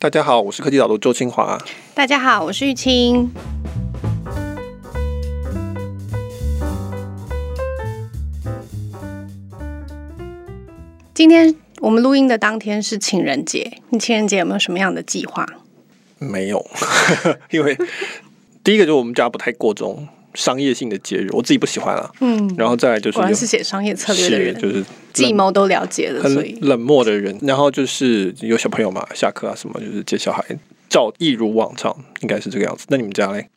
大家好，我是科技导读周清华。大家好，我是玉清。今天我们录音的当天是情人节，你情人节有没有什么样的计划？没有，因为第一个就是我们家不太过这种商业性的节日，我自己不喜欢啊。嗯，然后再来就是果然是写商业策略的人，就是计谋都了解了，所以冷漠的人。然后就是有小朋友嘛，下课啊什么，就是接小孩，照一如往常，应该是这个样子。那你们家嘞？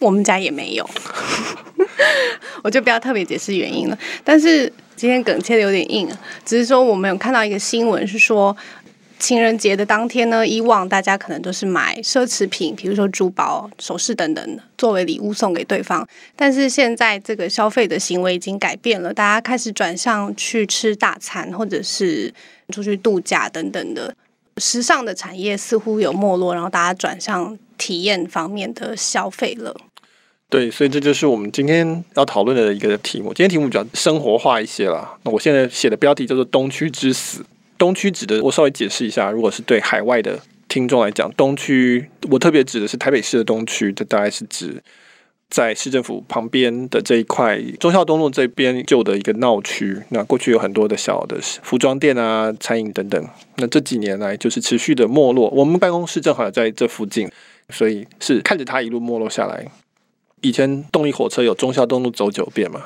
我们家也没有，我就不要特别解释原因了。但是今天梗切的有点硬，只是说我们有看到一个新闻，是说情人节的当天呢，以往大家可能都是买奢侈品，比如说珠宝、首饰等等，作为礼物送给对方。但是现在这个消费的行为已经改变了，大家开始转向去吃大餐，或者是出去度假等等的。时尚的产业似乎有没落，然后大家转向体验方面的消费了。对，所以这就是我们今天要讨论的一个题目。今天题目比较生活化一些啦。那我现在写的标题叫做“东区之死”。东区指的，我稍微解释一下。如果是对海外的听众来讲，东区我特别指的是台北市的东区，这大概是指在市政府旁边的这一块忠孝东路这边旧的一个闹区。那过去有很多的小的服装店啊、餐饮等等。那这几年来就是持续的没落。我们办公室正好在这附近，所以是看着它一路没落下来。以前动力火车有忠孝东路走九遍嘛，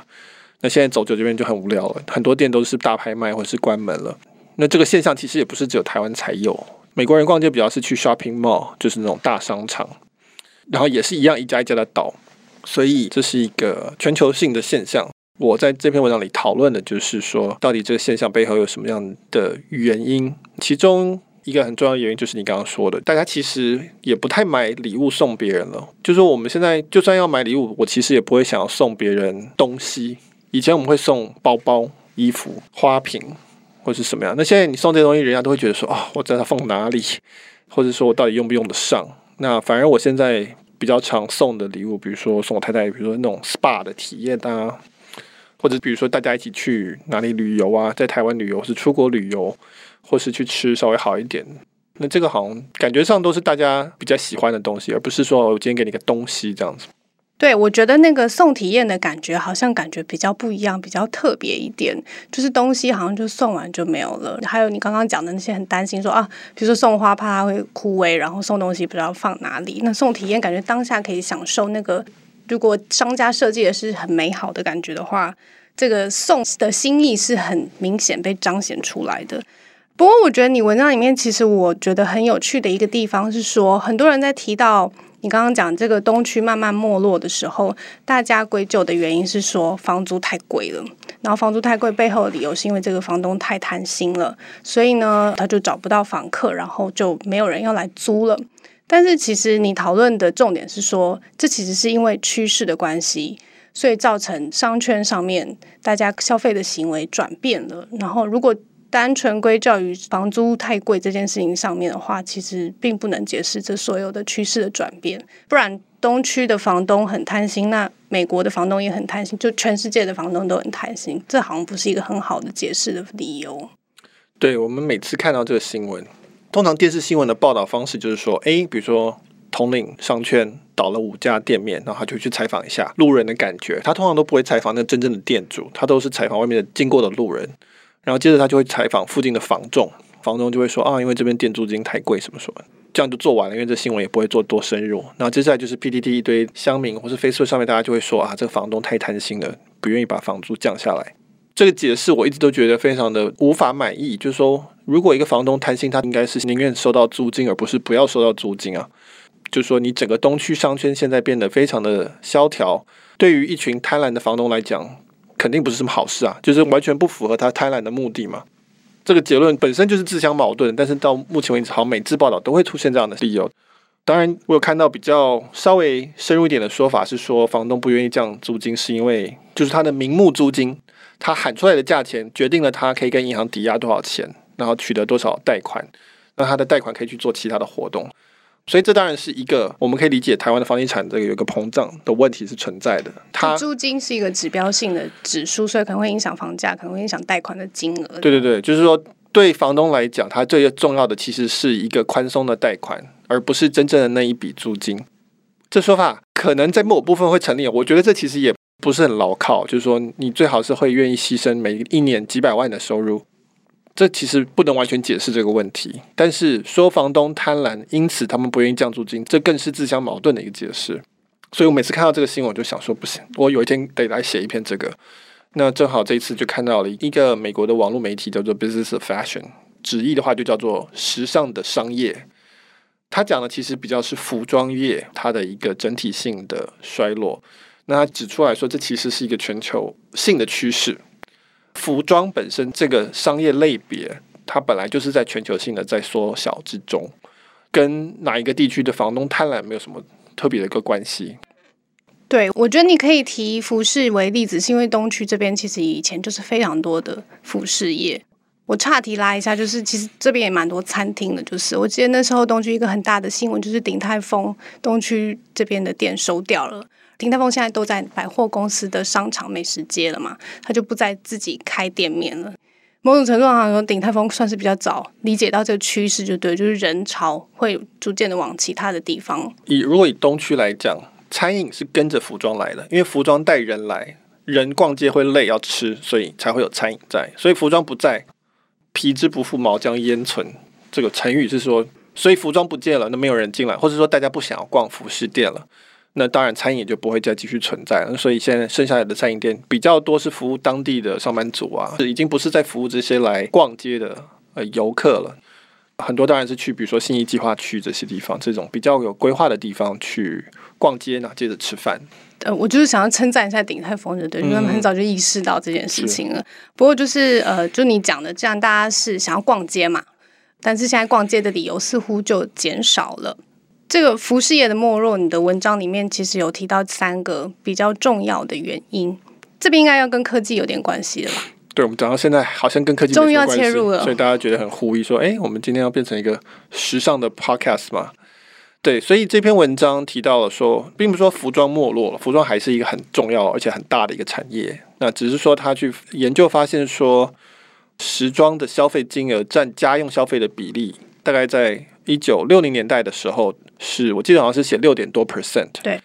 那现在走九遍就很无聊了，很多店都是大拍卖或者是关门了。那这个现象其实也不是只有台湾才有，美国人逛街比较是去 shopping mall，就是那种大商场，然后也是一样一家一家的倒，所以这是一个全球性的现象。我在这篇文章里讨论的就是说，到底这个现象背后有什么样的原因？其中。一个很重要的原因就是你刚刚说的，大家其实也不太买礼物送别人了。就是说我们现在就算要买礼物，我其实也不会想要送别人东西。以前我们会送包包、衣服、花瓶或是什么样。那现在你送这些东西，人家都会觉得说啊、哦，我知道它放哪里，或者说我到底用不用得上。那反而我现在比较常送的礼物，比如说送我太太，比如说那种 SPA 的体验啊，或者比如说大家一起去哪里旅游啊，在台湾旅游是出国旅游。或是去吃稍微好一点，那这个好像感觉上都是大家比较喜欢的东西，而不是说我今天给你个东西这样子。对，我觉得那个送体验的感觉好像感觉比较不一样，比较特别一点。就是东西好像就送完就没有了。还有你刚刚讲的那些很担心说啊，比如说送花怕它会枯萎，然后送东西不知道放哪里。那送体验感觉当下可以享受那个，如果商家设计的是很美好的感觉的话，这个送的心意是很明显被彰显出来的。不过，我觉得你文章里面其实我觉得很有趣的一个地方是说，很多人在提到你刚刚讲这个东区慢慢没落的时候，大家归咎的原因是说房租太贵了。然后房租太贵背后的理由是因为这个房东太贪心了，所以呢他就找不到房客，然后就没有人要来租了。但是其实你讨论的重点是说，这其实是因为趋势的关系，所以造成商圈上面大家消费的行为转变了。然后如果单纯归咎于房租太贵这件事情上面的话，其实并不能解释这所有的趋势的转变。不然，东区的房东很贪心，那美国的房东也很贪心，就全世界的房东都很贪心，这好像不是一个很好的解释的理由。对，我们每次看到这个新闻，通常电视新闻的报道方式就是说，诶，比如说统领商圈倒了五家店面，然后他就去采访一下路人的感觉。他通常都不会采访那真正的店主，他都是采访外面的经过的路人。然后接着他就会采访附近的房仲，房仲就会说啊，因为这边店租金太贵，什么什么，这样就做完了，因为这新闻也不会做多深入。然后接下来就是 PTT 一堆乡民或是 Facebook 上面大家就会说啊，这个房东太贪心了，不愿意把房租降下来。这个解释我一直都觉得非常的无法满意，就是说，如果一个房东贪心，他应该是宁愿收到租金，而不是不要收到租金啊。就是说，你整个东区商圈现在变得非常的萧条，对于一群贪婪的房东来讲。肯定不是什么好事啊，就是完全不符合他贪婪的目的嘛。这个结论本身就是自相矛盾，但是到目前为止，好像，每次报道都会出现这样的理由。当然，我有看到比较稍微深入一点的说法，是说房东不愿意降租金，是因为就是他的名目租金，他喊出来的价钱决定了他可以跟银行抵押多少钱，然后取得多少贷款，那他的贷款可以去做其他的活动。所以这当然是一个我们可以理解台湾的房地产这个有一个膨胀的问题是存在的。它租金是一个指标性的指数，所以可能会影响房价，可能会影响贷款的金额。对对对，就是说对房东来讲，他最重要的其实是一个宽松的贷款，而不是真正的那一笔租金。这说法可能在某部分会成立，我觉得这其实也不是很牢靠。就是说，你最好是会愿意牺牲每一年几百万的收入，这其实不能完全解释这个问题。但是说房东贪婪，因此他们不愿意降租金，这更是自相矛盾的一个解释。所以我每次看到这个新闻，我就想说，不行，我有一天得来写一篇这个。那正好这一次就看到了一个美国的网络媒体叫做 Business of Fashion，直译的话就叫做时尚的商业。他讲的其实比较是服装业它的一个整体性的衰落。那他指出来说，这其实是一个全球性的趋势。服装本身这个商业类别，它本来就是在全球性的在缩小之中，跟哪一个地区的房东贪婪没有什么特别的一个关系。对，我觉得你可以提服饰为例子，是因为东区这边其实以前就是非常多的服饰业。我岔题拉一下，就是其实这边也蛮多餐厅的。就是我记得那时候东区一个很大的新闻，就是鼎泰丰东区这边的店收掉了。鼎泰丰现在都在百货公司的商场美食街了嘛，他就不再自己开店面了。某种程度上说，鼎泰丰算是比较早理解到这个趋势，就对，就是人潮会逐渐的往其他的地方。以如果以东区来讲，餐饮是跟着服装来的，因为服装带人来，人逛街会累要吃，所以才会有餐饮在。所以服装不在。皮之不复，毛将焉存？这个成语是说，所以服装不见了，那没有人进来，或者说大家不想要逛服饰店了，那当然餐饮也就不会再继续存在了。所以现在剩下来的餐饮店比较多是服务当地的上班族啊，已经不是在服务这些来逛街的呃游客了。很多当然是去，比如说信义计划区这些地方，这种比较有规划的地方去逛街呢，接着吃饭。呃，我就是想要称赞一下鼎泰丰的，对，因为他们很早就意识到这件事情了。嗯、不过就是呃，就你讲的这样，大家是想要逛街嘛？但是现在逛街的理由似乎就减少了。这个服饰业的没落，你的文章里面其实有提到三个比较重要的原因，这边应该要跟科技有点关系的吧？对，我们讲到现在好像跟科技终于要切入了，所以大家觉得很狐疑，说：“哎，我们今天要变成一个时尚的 podcast 嘛？”对，所以这篇文章提到了说，并不是说服装没落了，服装还是一个很重要而且很大的一个产业。那只是说他去研究发现说，时装的消费金额占家用消费的比例，大概在一九六零年代的时候，是我记得好像是写六点多 percent。对。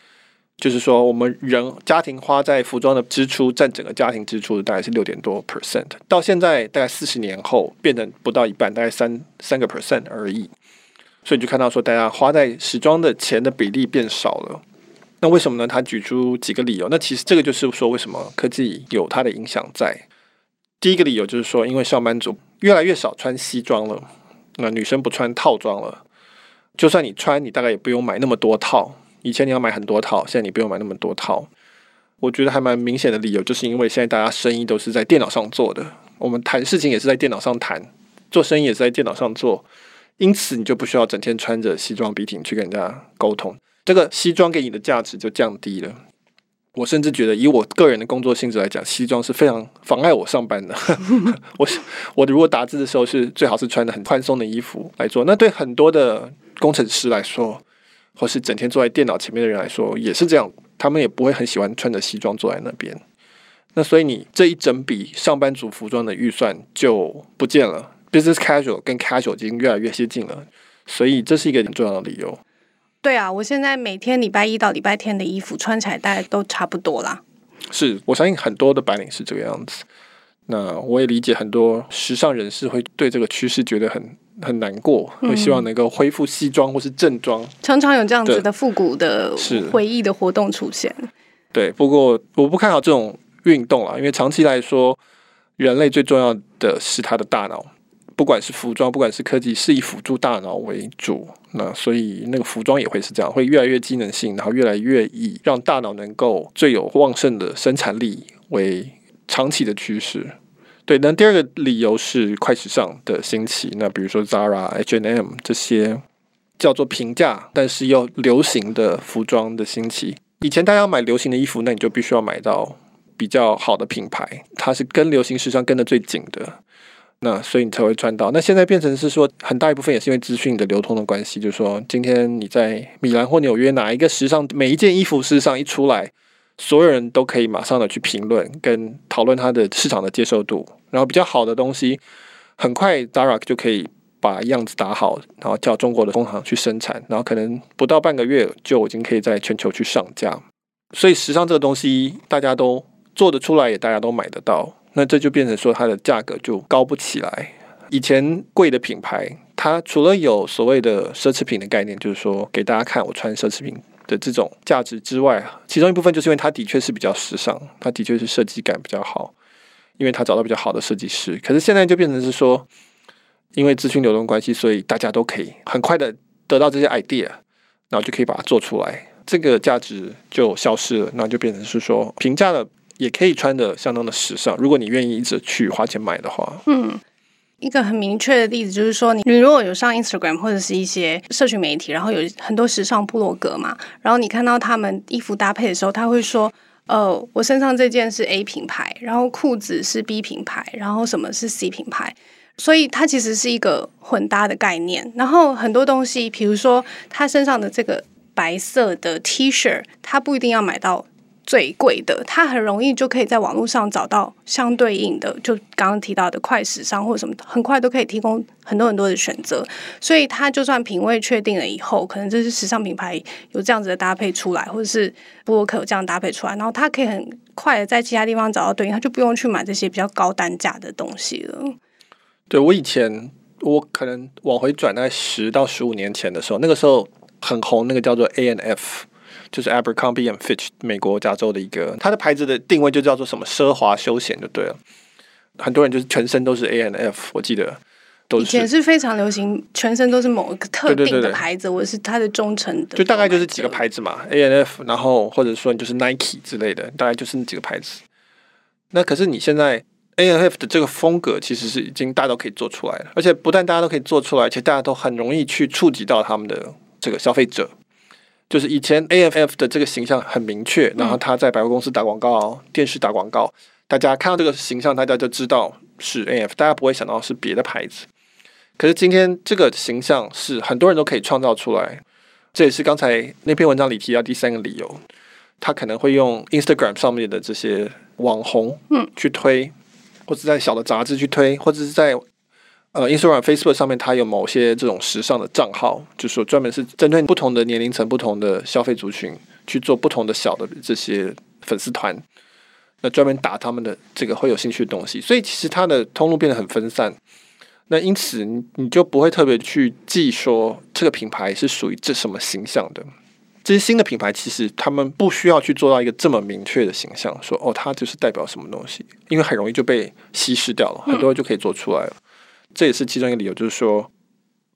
就是说，我们人家庭花在服装的支出占整个家庭支出的大概是六点多 percent，到现在大概四十年后变成不到一半，大概三三个 percent 而已。所以你就看到说，大家花在时装的钱的比例变少了。那为什么呢？他举出几个理由。那其实这个就是说，为什么科技有它的影响在。第一个理由就是说，因为上班族越来越少穿西装了，那女生不穿套装了，就算你穿，你大概也不用买那么多套。以前你要买很多套，现在你不用买那么多套。我觉得还蛮明显的理由，就是因为现在大家生意都是在电脑上做的，我们谈事情也是在电脑上谈，做生意也是在电脑上做，因此你就不需要整天穿着西装笔挺去跟人家沟通，这个西装给你的价值就降低了。我甚至觉得，以我个人的工作性质来讲，西装是非常妨碍我上班的。我我如果打字的时候是最好是穿的很宽松的衣服来做，那对很多的工程师来说。或是整天坐在电脑前面的人来说，也是这样，他们也不会很喜欢穿着西装坐在那边。那所以你这一整笔上班族服装的预算就不见了，business casual 跟 casual 已经越来越接近了，所以这是一个很重要的理由。对啊，我现在每天礼拜一到礼拜天的衣服穿起来大概都差不多啦。是，我相信很多的白领是这个样子。那我也理解很多时尚人士会对这个趋势觉得很。很难过，会希望能够恢复西装或是正装，常常有这样子的复古的回忆的活动出现。对，不过我不看好这种运动啊，因为长期来说，人类最重要的是他的大脑，不管是服装，不管是科技，是以辅助大脑为主。那所以那个服装也会是这样，会越来越机能性，然后越来越以让大脑能够最有旺盛的生产力为长期的趋势。对，那第二个理由是快时尚的兴起。那比如说 Zara、H&M 这些叫做平价但是又流行的服装的兴起。以前大家要买流行的衣服，那你就必须要买到比较好的品牌，它是跟流行时尚跟得最紧的。那所以你才会赚到。那现在变成是说，很大一部分也是因为资讯的流通的关系，就是说今天你在米兰或纽约哪一个时尚，每一件衣服时尚一出来，所有人都可以马上的去评论跟讨论它的市场的接受度。然后比较好的东西，很快 Zara 就可以把样子打好，然后叫中国的工厂去生产，然后可能不到半个月就已经可以在全球去上架。所以时尚这个东西大家都做得出来，也大家都买得到，那这就变成说它的价格就高不起来。以前贵的品牌，它除了有所谓的奢侈品的概念，就是说给大家看我穿奢侈品的这种价值之外，其中一部分就是因为它的确是比较时尚，它的确是设计感比较好，因为它找到比较好的设计师。可是现在就变成是说，因为资讯流动关系，所以大家都可以很快的得到这些 idea，然后就可以把它做出来，这个价值就消失了，那就变成是说平价的也可以穿的相当的时尚，如果你愿意一直去花钱买的话，嗯。一个很明确的例子就是说，你你如果有上 Instagram 或者是一些社群媒体，然后有很多时尚部落格嘛，然后你看到他们衣服搭配的时候，他会说：“呃，我身上这件是 A 品牌，然后裤子是 B 品牌，然后什么是 C 品牌。”所以它其实是一个混搭的概念。然后很多东西，比如说他身上的这个白色的 T 恤，他不一定要买到。最贵的，它很容易就可以在网络上找到相对应的，就刚刚提到的快时尚或者什么，很快都可以提供很多很多的选择。所以它就算品味确定了以后，可能这是时尚品牌有这样子的搭配出来，或者是部落客有这样搭配出来，然后它可以很快的在其他地方找到对应，它就不用去买这些比较高单价的东西了。对，我以前，我可能往回转在十到十五年前的时候，那个时候很红，那个叫做 A N F。就是 Abercrombie and Fitch，美国加州的一个，它的牌子的定位就叫做什么奢华休闲就对了。很多人就是全身都是 A and F，我记得。以前是非常流行，全身都是某一个特定的牌子，或者是它的忠诚的。就大概就是几个牌子嘛，A and F，然后或者说你就是 Nike 之类的，大概就是那几个牌子。那可是你现在 A and F 的这个风格，其实是已经大家都可以做出来了，而且不但大家都可以做出来，而且大家都很容易去触及到他们的这个消费者。就是以前 A F F 的这个形象很明确，然后他在百货公司打广告、电视打广告，大家看到这个形象，大家就知道是 A F，大家不会想到是别的牌子。可是今天这个形象是很多人都可以创造出来，这也是刚才那篇文章里提到第三个理由，他可能会用 Instagram 上面的这些网红嗯去推，或者在小的杂志去推，或者是在。呃，Instagram、Facebook 上面，它有某些这种时尚的账号，就是说专门是针对不同的年龄层、不同的消费族群去做不同的小的这些粉丝团，那专门打他们的这个会有兴趣的东西。所以其实它的通路变得很分散。那因此你你就不会特别去记说这个品牌是属于这什么形象的。这些新的品牌其实他们不需要去做到一个这么明确的形象，说哦，它就是代表什么东西，因为很容易就被稀释掉了，很多人就可以做出来了。这也是其中一个理由，就是说，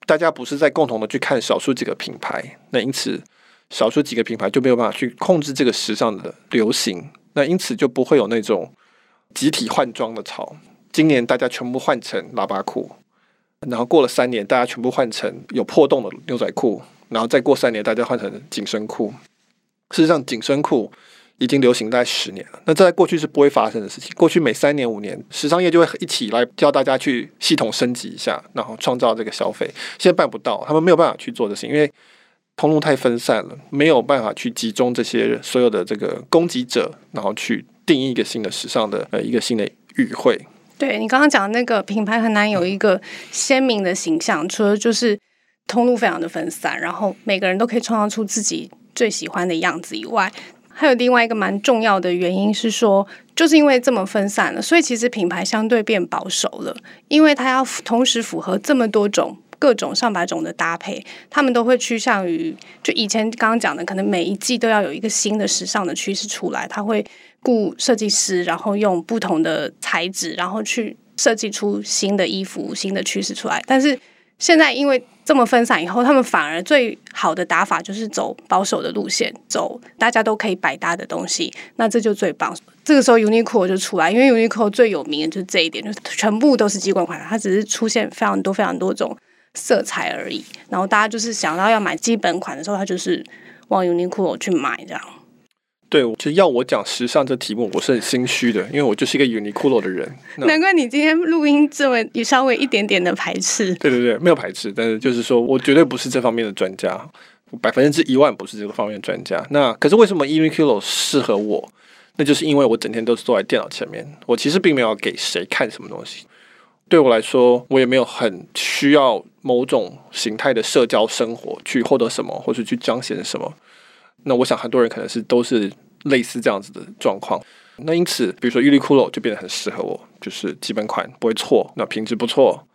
大家不是在共同的去看少数几个品牌，那因此少数几个品牌就没有办法去控制这个时尚的流行，那因此就不会有那种集体换装的潮。今年大家全部换成喇叭裤，然后过了三年，大家全部换成有破洞的牛仔裤，然后再过三年，大家换成紧身裤。事实上，紧身裤。已经流行大概十年了，那在过去是不会发生的事情。过去每三年五年，时尚业就会一起来教大家去系统升级一下，然后创造这个消费。现在办不到，他们没有办法去做这事情，因为通路太分散了，没有办法去集中这些所有的这个供给者，然后去定义一个新的时尚的呃一个新的语汇。对，你刚刚讲的那个品牌很难有一个鲜明的形象，除了就是通路非常的分散，然后每个人都可以创造出自己最喜欢的样子以外。还有另外一个蛮重要的原因是说，就是因为这么分散了，所以其实品牌相对变保守了，因为它要同时符合这么多种、各种上百种的搭配，他们都会趋向于就以前刚刚讲的，可能每一季都要有一个新的时尚的趋势出来，他会雇设计师，然后用不同的材质，然后去设计出新的衣服、新的趋势出来，但是。现在因为这么分散以后，他们反而最好的打法就是走保守的路线，走大家都可以百搭的东西，那这就最棒。这个时候 Uniqlo 就出来，因为 Uniqlo 最有名的就是这一点，就是全部都是基本款，它只是出现非常多非常多种色彩而已。然后大家就是想到要买基本款的时候，他就是往 Uniqlo 去买这样。对，就要我讲时尚这题目，我是很心虚的，因为我就是一个 Uniqlo 的人。难怪你今天录音这么有稍微一点点的排斥。对对对，没有排斥，但是就是说我绝对不是这方面的专家，百分之一万不是这个方面的专家。那可是为什么 Uniqlo 适合我？那就是因为我整天都是坐在电脑前面，我其实并没有给谁看什么东西。对我来说，我也没有很需要某种形态的社交生活去获得什么，或是去彰显什么。那我想很多人可能是都是类似这样子的状况。那因此，比如说 Uniqlo 就变得很适合我，就是基本款不会错，那品质不错，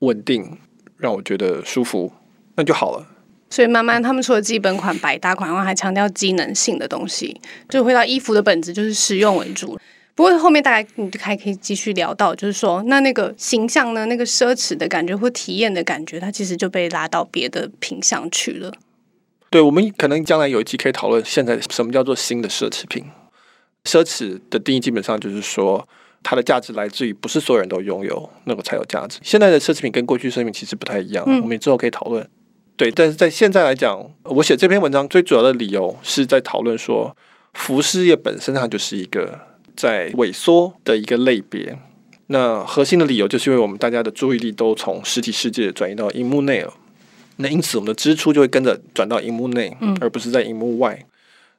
稳定，让我觉得舒服，那就好了。所以慢慢他们除了基本款、百搭款外，还强调机能性的东西，就回到衣服的本质就是实用为主。不过后面大概你还可以继续聊到，就是说那那个形象呢，那个奢侈的感觉或体验的感觉，它其实就被拉到别的品项去了。对，我们可能将来有一期可以讨论现在什么叫做新的奢侈品。奢侈的定义基本上就是说，它的价值来自于不是所有人都拥有，那个才有价值。现在的奢侈品跟过去奢侈品其实不太一样，嗯、我们之后可以讨论。对，但是在现在来讲，我写这篇文章最主要的理由是在讨论说，服饰业本身它就是一个在萎缩的一个类别。那核心的理由就是因为我们大家的注意力都从实体世界转移到荧幕内了，那因此我们的支出就会跟着转到荧幕内，而不是在荧幕外。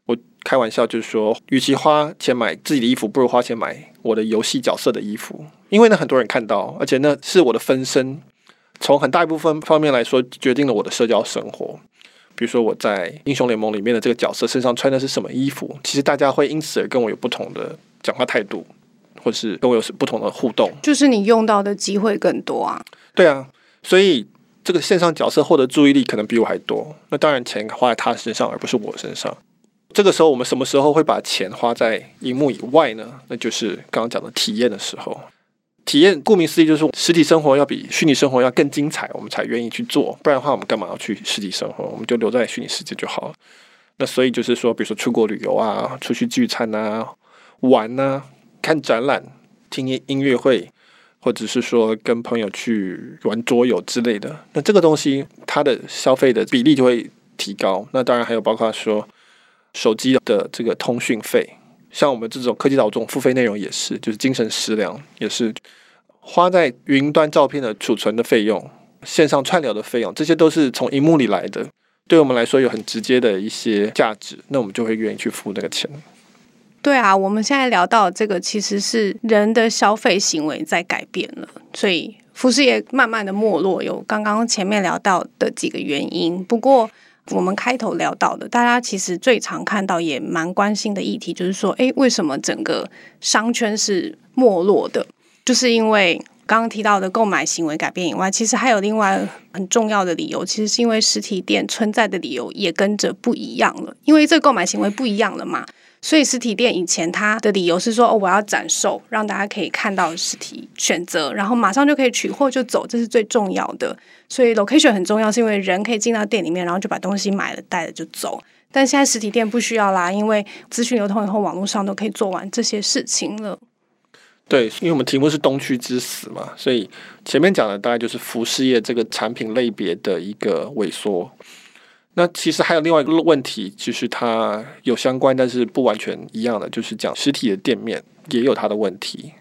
我开玩笑就是说，与其花钱买自己的衣服，不如花钱买我的游戏角色的衣服，因为呢很多人看到，而且那是我的分身，从很大一部分方面来说，决定了我的社交生活。比如说我在英雄联盟里面的这个角色身上穿的是什么衣服，其实大家会因此而跟我有不同的讲话态度，或是跟我有不同的互动，就是你用到的机会更多啊。对啊，所以这个线上角色获得注意力可能比我还多，那当然钱花在他身上，而不是我身上。这个时候，我们什么时候会把钱花在荧幕以外呢？那就是刚刚讲的体验的时候。体验顾名思义，就是实体生活要比虚拟生活要更精彩，我们才愿意去做。不然的话，我们干嘛要去实体生活？我们就留在虚拟世界就好了。那所以就是说，比如说出国旅游啊，出去聚餐啊，玩啊，看展览、听音音乐会，或者是说跟朋友去玩桌游之类的。那这个东西，它的消费的比例就会提高。那当然还有包括说。手机的这个通讯费，像我们这种科技岛这种付费内容也是，就是精神食粮也是花在云端照片的储存的费用、线上串流的费用，这些都是从荧幕里来的，对我们来说有很直接的一些价值，那我们就会愿意去付那个钱。对啊，我们现在聊到这个，其实是人的消费行为在改变了，所以服饰业慢慢的没落，有刚刚前面聊到的几个原因，不过。我们开头聊到的，大家其实最常看到也蛮关心的议题，就是说，诶，为什么整个商圈是没落的？就是因为刚刚提到的购买行为改变以外，其实还有另外很重要的理由，其实是因为实体店存在的理由也跟着不一样了，因为这购买行为不一样了嘛。所以实体店以前它的理由是说，哦，我要展售，让大家可以看到实体选择，然后马上就可以取货就走，这是最重要的。所以 location 很重要，是因为人可以进到店里面，然后就把东西买了带了就走。但现在实体店不需要啦，因为资讯流通以后，网络上都可以做完这些事情了。对，因为我们题目是东区之死嘛，所以前面讲的大概就是服饰业这个产品类别的一个萎缩。那其实还有另外一个问题，就是它有相关，但是不完全一样的，就是讲实体的店面也有它的问题。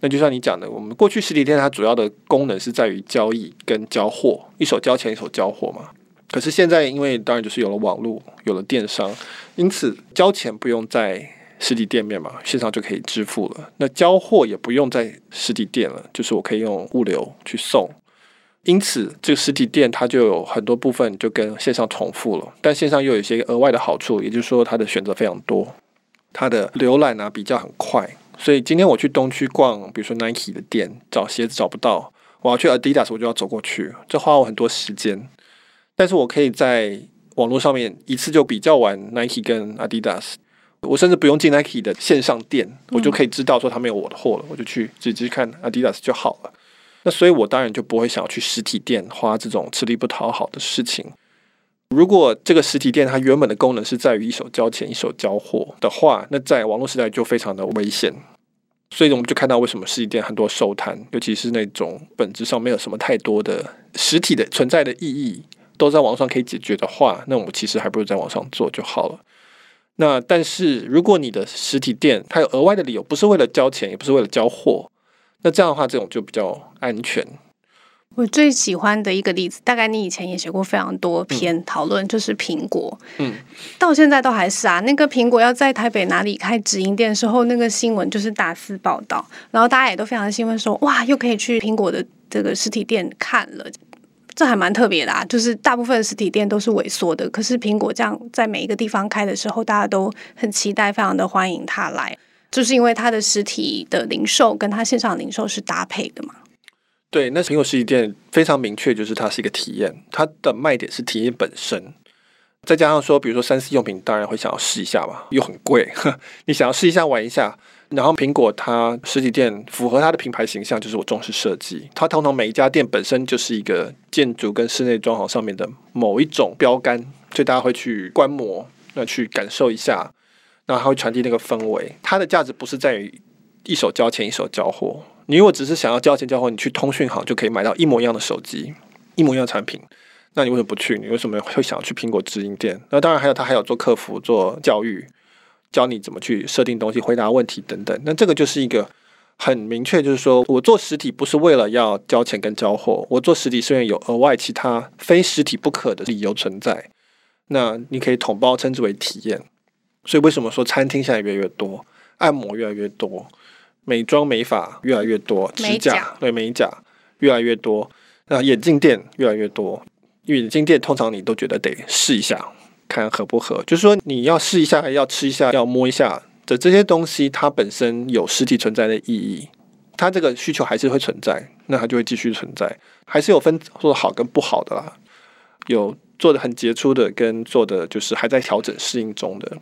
那就像你讲的，我们过去实体店它主要的功能是在于交易跟交货，一手交钱一手交货嘛。可是现在因为当然就是有了网络，有了电商，因此交钱不用在实体店面嘛，线上就可以支付了。那交货也不用在实体店了，就是我可以用物流去送。因此，这个实体店它就有很多部分就跟线上重复了，但线上又有一些额外的好处，也就是说它的选择非常多，它的浏览啊比较很快。所以今天我去东区逛，比如说 Nike 的店，找鞋子找不到，我要去 Adidas，我就要走过去，这花我很多时间。但是我可以在网络上面一次就比较完 Nike 跟 Adidas，我甚至不用进 Nike 的线上店，我就可以知道说他没有我的货了，我就去直接看 Adidas 就好了。那所以，我当然就不会想要去实体店花这种吃力不讨好的事情。如果这个实体店它原本的功能是在于一手交钱一手交货的话，那在网络时代就非常的危险。所以我们就看到为什么实体店很多收摊，尤其是那种本质上没有什么太多的实体的存在的意义，都在网上可以解决的话，那我们其实还不如在网上做就好了。那但是如果你的实体店它有额外的理由，不是为了交钱，也不是为了交货。那这样的话，这种就比较安全。我最喜欢的一个例子，大概你以前也写过非常多篇讨论，嗯、就是苹果。嗯，到现在都还是啊。那个苹果要在台北哪里开直营店的时候，那个新闻就是大肆报道，然后大家也都非常兴奋，说哇，又可以去苹果的这个实体店看了。这还蛮特别的啊，就是大部分实体店都是萎缩的，可是苹果这样在每一个地方开的时候，大家都很期待，非常的欢迎他来，就是因为它的实体的零售跟它线上零售是搭配的嘛。对，那苹果实体店非常明确，就是它是一个体验，它的卖点是体验本身，再加上说，比如说三 C 用品，当然会想要试一下嘛，又很贵，你想要试一下玩一下。然后苹果它实体店符合它的品牌形象，就是我重视设计。它通常每一家店本身就是一个建筑跟室内装潢上面的某一种标杆，所以大家会去观摩，那去感受一下，然后它会传递那个氛围。它的价值不是在于一手交钱一手交货。你如果只是想要交钱交货，你去通讯行就可以买到一模一样的手机，一模一样的产品。那你为什么不去？你为什么会想要去苹果直营店？那当然还有它还有做客服、做教育。教你怎么去设定东西、回答问题等等，那这个就是一个很明确，就是说我做实体不是为了要交钱跟交货，我做实体虽然有额外其他非实体不可的理由存在，那你可以统包称之为体验。所以为什么说餐厅现在越来越多，按摩越来越多，美妆美发越来越多，指甲对美甲越来越多，那眼镜店越来越多，因为眼镜店通常你都觉得得试一下。看合不合，就是说你要试一下，要吃一下，要摸一下的这些东西，它本身有实体存在的意义，它这个需求还是会存在，那它就会继续存在，还是有分做好跟不好的啦，有做的很杰出的，跟做的就是还在调整适应中的。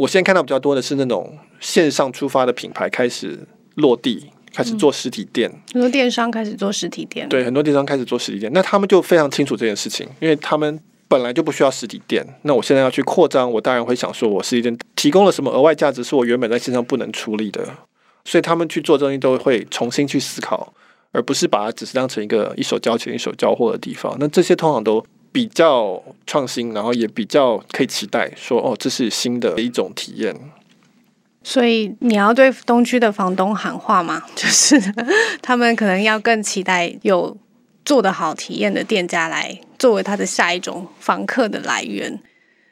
我现在看到比较多的是那种线上出发的品牌开始落地，开始做实体店，很多电商开始做实体店，对，很多电商开始做实体店，那他们就非常清楚这件事情，因为他们。本来就不需要实体店，那我现在要去扩张，我当然会想说，我实体店提供了什么额外价值，是我原本在线上不能处理的，所以他们去做东西都会重新去思考，而不是把它只是当成一个一手交钱一手交货的地方。那这些通常都比较创新，然后也比较可以期待说，哦，这是新的一种体验。所以你要对东区的房东喊话吗？就是他们可能要更期待有。做得好体验的店家来作为他的下一种房客的来源。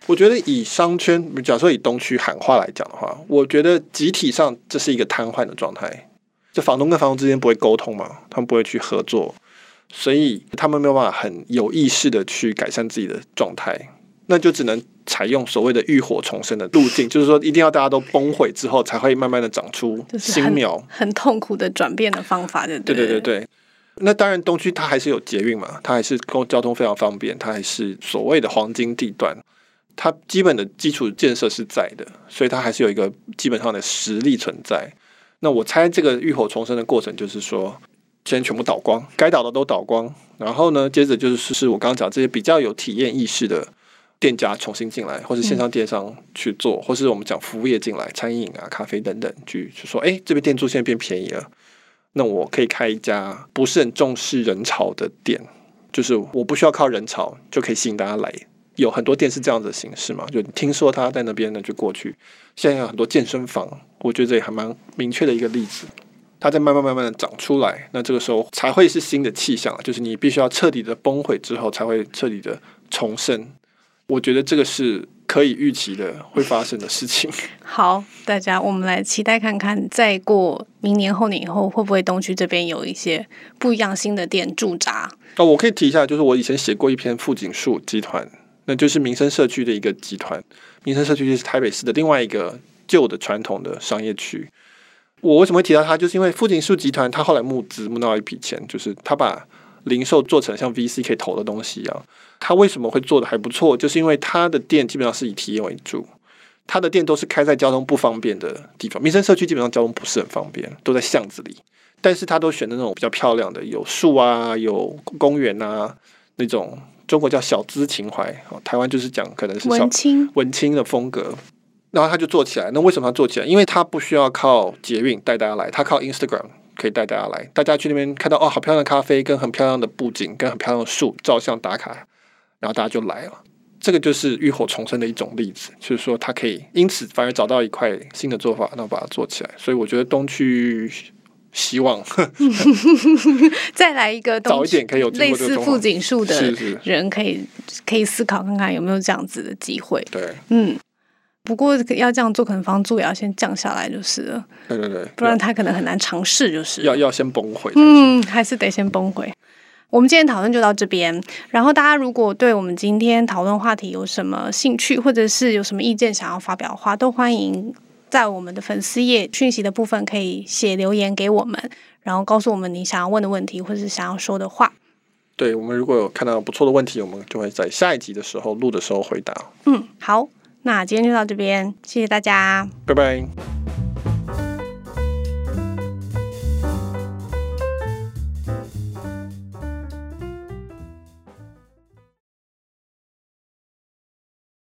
我觉得以商圈，假设以东区喊话来讲的话，我觉得集体上这是一个瘫痪的状态。就房东跟房东之间不会沟通嘛，他们不会去合作，所以他们没有办法很有意识的去改善自己的状态，那就只能采用所谓的浴火重生的路径，就是说一定要大家都崩溃之后，才会慢慢的长出新苗，很，很痛苦的转变的方法，对对对对对。那当然，东区它还是有捷运嘛，它还是公交通非常方便，它还是所谓的黄金地段，它基本的基础建设是在的，所以它还是有一个基本上的实力存在。那我猜这个浴火重生的过程就是说，先全部倒光，该倒的都倒光，然后呢，接着就是是我刚刚讲这些比较有体验意识的店家重新进来，或是线上电商去做，嗯、或是我们讲服务业进来，餐饮啊、咖啡等等，去去说，哎，这边店租现在变便宜了。那我可以开一家不是很重视人潮的店，就是我不需要靠人潮就可以吸引大家来。有很多店是这样子的形式嘛，就听说他在那边呢，就过去。现在有很多健身房，我觉得这也还蛮明确的一个例子。它在慢慢慢慢的长出来，那这个时候才会是新的气象，就是你必须要彻底的崩毁之后，才会彻底的重生。我觉得这个是。可以预期的会发生的事情。好，大家我们来期待看看，再过明年后年以后，会不会东区这边有一些不一样新的店驻扎？哦，我可以提一下，就是我以前写过一篇富锦树集团，那就是民生社区的一个集团。民生社区就是台北市的另外一个旧的传统的商业区。我为什么会提到它？就是因为富锦树集团他后来募资募到一笔钱，就是他把零售做成像 VC 可以投的东西一样。他为什么会做的还不错？就是因为他的店基本上是以体验为主，他的店都是开在交通不方便的地方。民生社区基本上交通不是很方便，都在巷子里，但是他都选的那种比较漂亮的，有树啊，有公园啊，那种中国叫小资情怀，台湾就是讲可能是小文青文青的风格。然后他就做起来。那为什么他做起来？因为他不需要靠捷运带大家来，他靠 Instagram 可以带大家来。大家去那边看到哦，好漂亮的咖啡，跟很漂亮的布景，跟很漂亮的树，照相打卡。然后大家就来了，这个就是浴火重生的一种例子，就是说它可以因此反而找到一块新的做法，然后把它做起来。所以我觉得东区希望再来一个早一点可以有类似富锦树的人，可以可以思考看看有没有这样子的机会。对，嗯，不过要这样做，可能房租也要先降下来就是了。对对对，不然他可能很难尝试，就是要要先崩溃。嗯，还是得先崩溃。我们今天讨论就到这边，然后大家如果对我们今天讨论话题有什么兴趣，或者是有什么意见想要发表的话，都欢迎在我们的粉丝页讯息的部分可以写留言给我们，然后告诉我们你想要问的问题或者是想要说的话。对，我们如果有看到不错的问题，我们就会在下一集的时候录的时候回答。嗯，好，那今天就到这边，谢谢大家，拜拜。